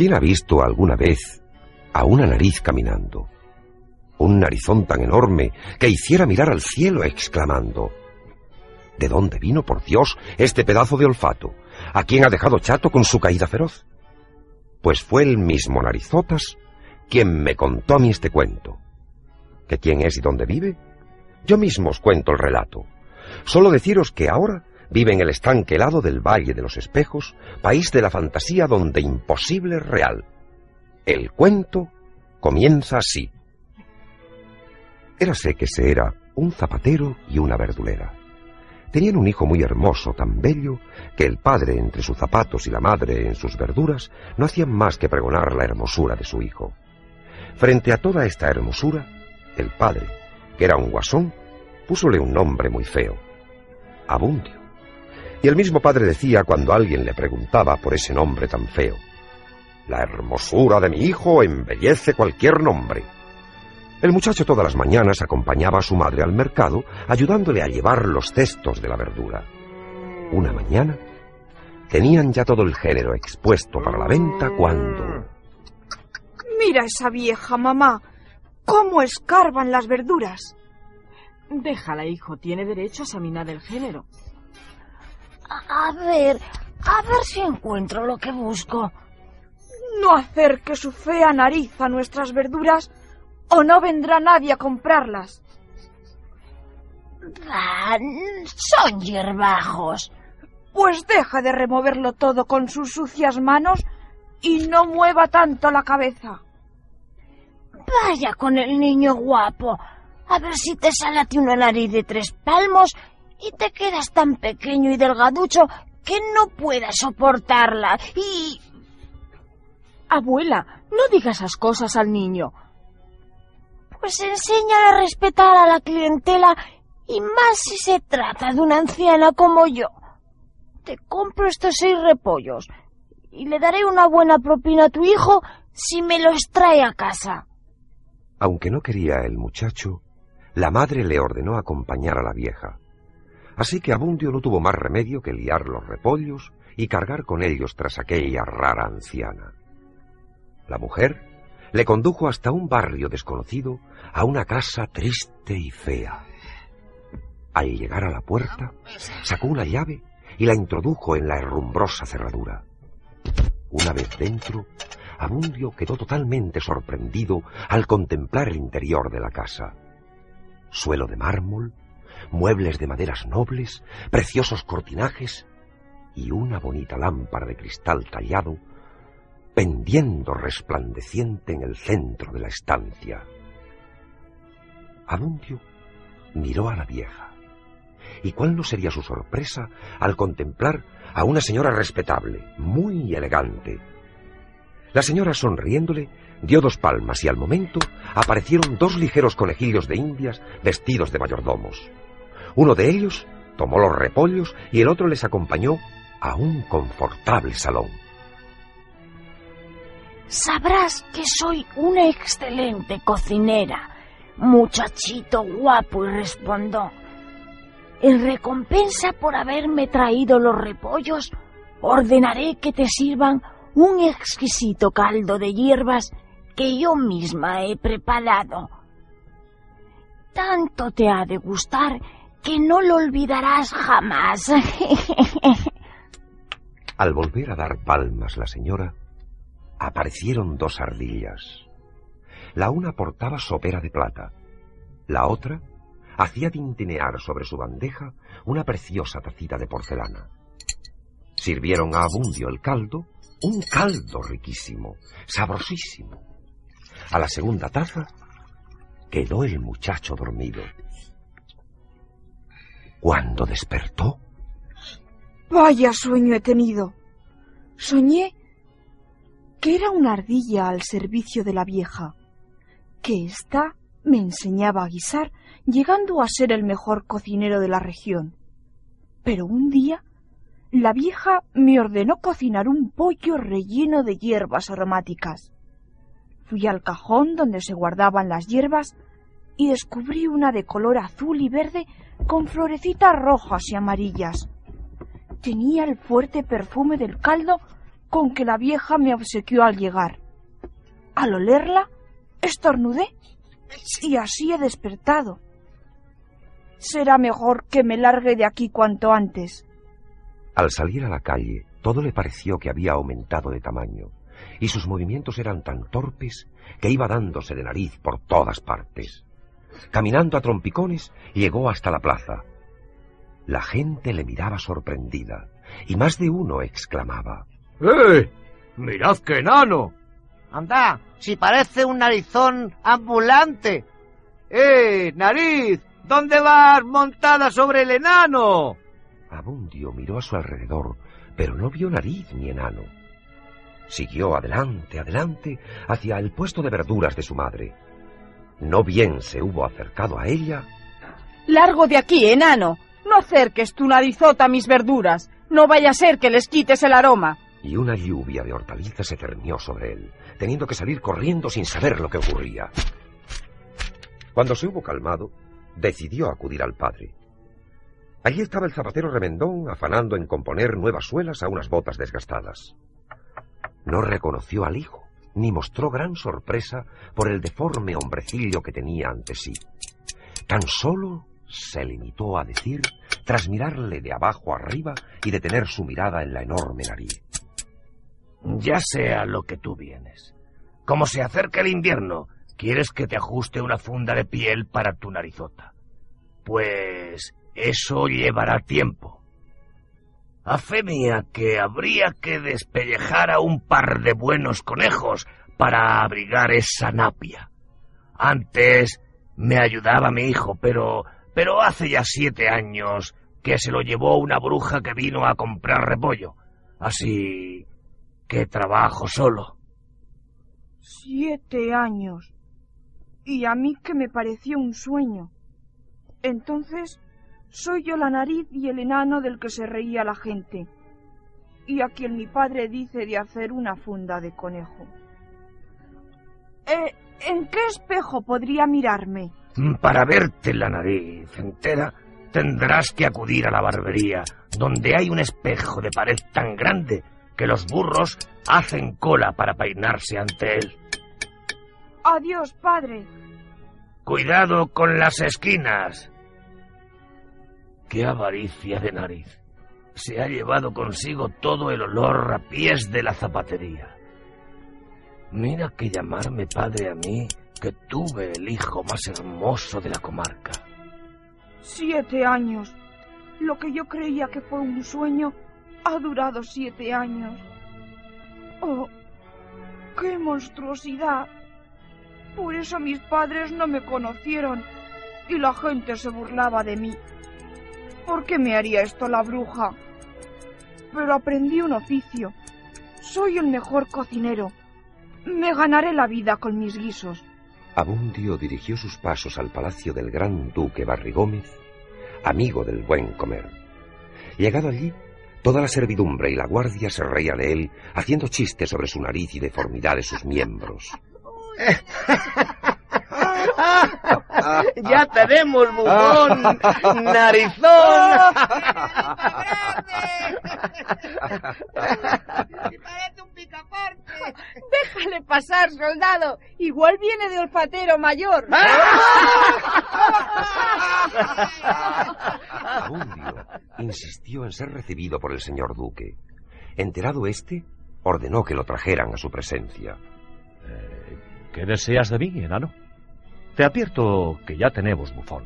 ¿Quién ha visto alguna vez a una nariz caminando? Un narizón tan enorme que hiciera mirar al cielo exclamando ¿De dónde vino, por Dios, este pedazo de olfato? ¿A quién ha dejado chato con su caída feroz? Pues fue el mismo Narizotas quien me contó a mí este cuento. ¿Que quién es y dónde vive? Yo mismo os cuento el relato. Solo deciros que ahora vive en el estanque helado del Valle de los Espejos, país de la fantasía donde imposible es real. El cuento comienza así. Érase que se era un zapatero y una verdulera. Tenían un hijo muy hermoso, tan bello, que el padre entre sus zapatos y la madre en sus verduras no hacían más que pregonar la hermosura de su hijo. Frente a toda esta hermosura, el padre, que era un guasón, púsole un nombre muy feo, Abundio. Y el mismo padre decía cuando alguien le preguntaba por ese nombre tan feo, La hermosura de mi hijo embellece cualquier nombre. El muchacho todas las mañanas acompañaba a su madre al mercado, ayudándole a llevar los cestos de la verdura. Una mañana tenían ya todo el género expuesto para la venta cuando... Mira esa vieja, mamá. ¿Cómo escarban las verduras? Déjala, hijo. Tiene derecho a examinar el género. A ver, a ver si encuentro lo que busco. No acerque su fea nariz a nuestras verduras o no vendrá nadie a comprarlas. son hierbajos. Pues deja de removerlo todo con sus sucias manos y no mueva tanto la cabeza. Vaya con el niño guapo. A ver si te sale a ti una nariz de tres palmos y te quedas tan pequeño y delgaducho que no puedas soportarla. Y... Abuela, no digas esas cosas al niño. Pues enséñale a respetar a la clientela y más si se trata de una anciana como yo. Te compro estos seis repollos y le daré una buena propina a tu hijo si me los trae a casa. Aunque no quería el muchacho, la madre le ordenó acompañar a la vieja. Así que Abundio no tuvo más remedio que liar los repollos y cargar con ellos tras aquella rara anciana. La mujer le condujo hasta un barrio desconocido, a una casa triste y fea. Al llegar a la puerta, sacó una llave y la introdujo en la herrumbrosa cerradura. Una vez dentro, Abundio quedó totalmente sorprendido al contemplar el interior de la casa. Suelo de mármol, muebles de maderas nobles, preciosos cortinajes y una bonita lámpara de cristal tallado pendiendo resplandeciente en el centro de la estancia. Abundio miró a la vieja. ¿Y cuál no sería su sorpresa al contemplar a una señora respetable, muy elegante? La señora, sonriéndole, dio dos palmas y al momento aparecieron dos ligeros conejillos de indias vestidos de mayordomos. Uno de ellos tomó los repollos y el otro les acompañó a un confortable salón. Sabrás que soy una excelente cocinera, muchachito guapo, y respondo. En recompensa por haberme traído los repollos, ordenaré que te sirvan un exquisito caldo de hierbas que yo misma he preparado. Tanto te ha de gustar que no lo olvidarás jamás. Al volver a dar palmas la señora, aparecieron dos ardillas. La una portaba sopera de plata, la otra hacía tintinear sobre su bandeja una preciosa tacita de porcelana. Sirvieron a Abundio el caldo, un caldo riquísimo, sabrosísimo. A la segunda taza quedó el muchacho dormido. Cuando despertó... Vaya sueño he tenido. Soñé que era una ardilla al servicio de la vieja, que ésta me enseñaba a guisar, llegando a ser el mejor cocinero de la región. Pero un día la vieja me ordenó cocinar un pollo relleno de hierbas aromáticas. Fui al cajón donde se guardaban las hierbas y descubrí una de color azul y verde con florecitas rojas y amarillas. Tenía el fuerte perfume del caldo con que la vieja me obsequió al llegar. Al olerla, estornudé y así he despertado. Será mejor que me largue de aquí cuanto antes. Al salir a la calle, todo le pareció que había aumentado de tamaño, y sus movimientos eran tan torpes que iba dándose de nariz por todas partes. Caminando a trompicones, llegó hasta la plaza. La gente le miraba sorprendida, y más de uno exclamaba ¡Eh! ¡Mirad qué enano! Anda, si parece un narizón ambulante. ¡Eh, nariz! ¿Dónde vas montada sobre el enano? Abundio miró a su alrededor, pero no vio nariz ni enano. Siguió adelante, adelante, hacia el puesto de verduras de su madre. No bien se hubo acercado a ella. Largo de aquí, enano. No acerques tu narizota a mis verduras. No vaya a ser que les quites el aroma. Y una lluvia de hortalizas se cernió sobre él, teniendo que salir corriendo sin saber lo que ocurría. Cuando se hubo calmado, decidió acudir al padre. Allí estaba el zapatero remendón afanando en componer nuevas suelas a unas botas desgastadas. No reconoció al hijo, ni mostró gran sorpresa por el deforme hombrecillo que tenía ante sí. Tan solo se limitó a decir, tras mirarle de abajo arriba y detener su mirada en la enorme nariz. Ya sea lo que tú vienes. Como se acerca el invierno, quieres que te ajuste una funda de piel para tu narizota. Pues eso llevará tiempo. A fe mía que habría que despellejar a un par de buenos conejos para abrigar esa napia. Antes me ayudaba mi hijo, pero pero hace ya siete años que se lo llevó una bruja que vino a comprar repollo. Así que trabajo solo. Siete años. Y a mí que me pareció un sueño. Entonces, soy yo la nariz y el enano del que se reía la gente, y a quien mi padre dice de hacer una funda de conejo. Eh, ¿En qué espejo podría mirarme? Para verte la nariz entera, tendrás que acudir a la barbería, donde hay un espejo de pared tan grande que los burros hacen cola para peinarse ante él. Adiós, padre. Cuidado con las esquinas. ¡Qué avaricia de nariz! Se ha llevado consigo todo el olor a pies de la zapatería. Mira que llamarme padre a mí, que tuve el hijo más hermoso de la comarca. Siete años. Lo que yo creía que fue un sueño ha durado siete años. ¡Oh! ¡Qué monstruosidad! Por eso mis padres no me conocieron y la gente se burlaba de mí. ¿Por qué me haría esto la bruja? Pero aprendí un oficio. Soy el mejor cocinero. Me ganaré la vida con mis guisos. Abundio dirigió sus pasos al palacio del gran duque Barrigómez, amigo del buen comer. Llegado allí, toda la servidumbre y la guardia se reían de él, haciendo chistes sobre su nariz y deformidad de sus miembros. ya tenemos bufón, narizón. Parece un picaporte. Déjale pasar, soldado. Igual viene de olfatero mayor. Abundio insistió en ser recibido por el señor duque. Enterado éste, ordenó que lo trajeran a su presencia. Eh, ¿Qué deseas de mí, enano? Te advierto que ya tenemos bufón.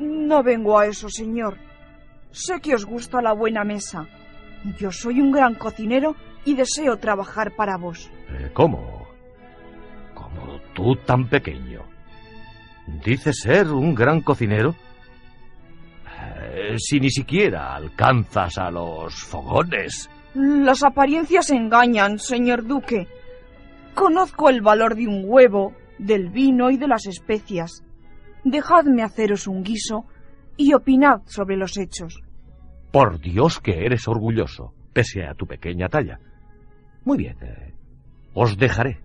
No vengo a eso, señor. Sé que os gusta la buena mesa. Yo soy un gran cocinero y deseo trabajar para vos. Eh, ¿Cómo? ¿Cómo tú tan pequeño? ¿Dices ser un gran cocinero? Eh, si ni siquiera alcanzas a los fogones. Las apariencias engañan, señor duque. Conozco el valor de un huevo, del vino y de las especias. Dejadme haceros un guiso y opinad sobre los hechos. Por Dios que eres orgulloso, pese a tu pequeña talla. Muy bien, eh, os dejaré.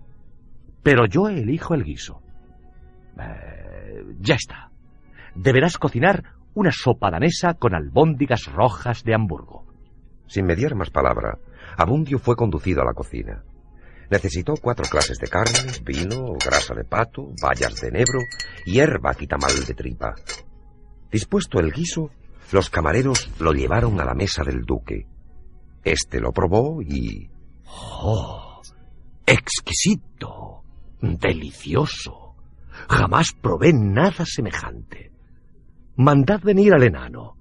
Pero yo elijo el guiso. Eh, ya está. Deberás cocinar una sopa danesa con albóndigas rojas de Hamburgo. Sin mediar más palabra, Abundio fue conducido a la cocina. Necesitó cuatro clases de carne, vino, grasa de pato, bayas de enebro, hierba quitamal de tripa. Dispuesto el guiso, los camareros lo llevaron a la mesa del duque. Este lo probó y... ¡Oh! ¡Exquisito! ¡Delicioso! Jamás probé nada semejante. Mandad venir al enano.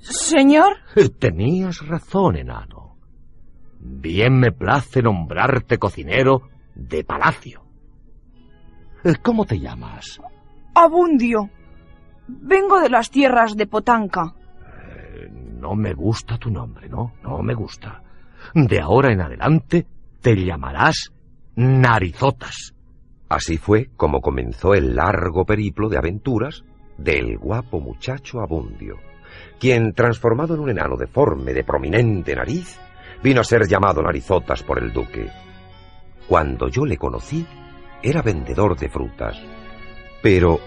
Señor. Tenías razón, enano. Bien me place nombrarte cocinero de palacio. ¿Cómo te llamas? Abundio. Vengo de las tierras de Potanca. Eh, no me gusta tu nombre, ¿no? No me gusta. De ahora en adelante te llamarás Narizotas. Así fue como comenzó el largo periplo de aventuras del guapo muchacho Abundio, quien, transformado en un enano deforme de prominente nariz, vino a ser llamado Narizotas por el duque. Cuando yo le conocí, era vendedor de frutas. Pero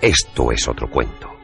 esto es otro cuento.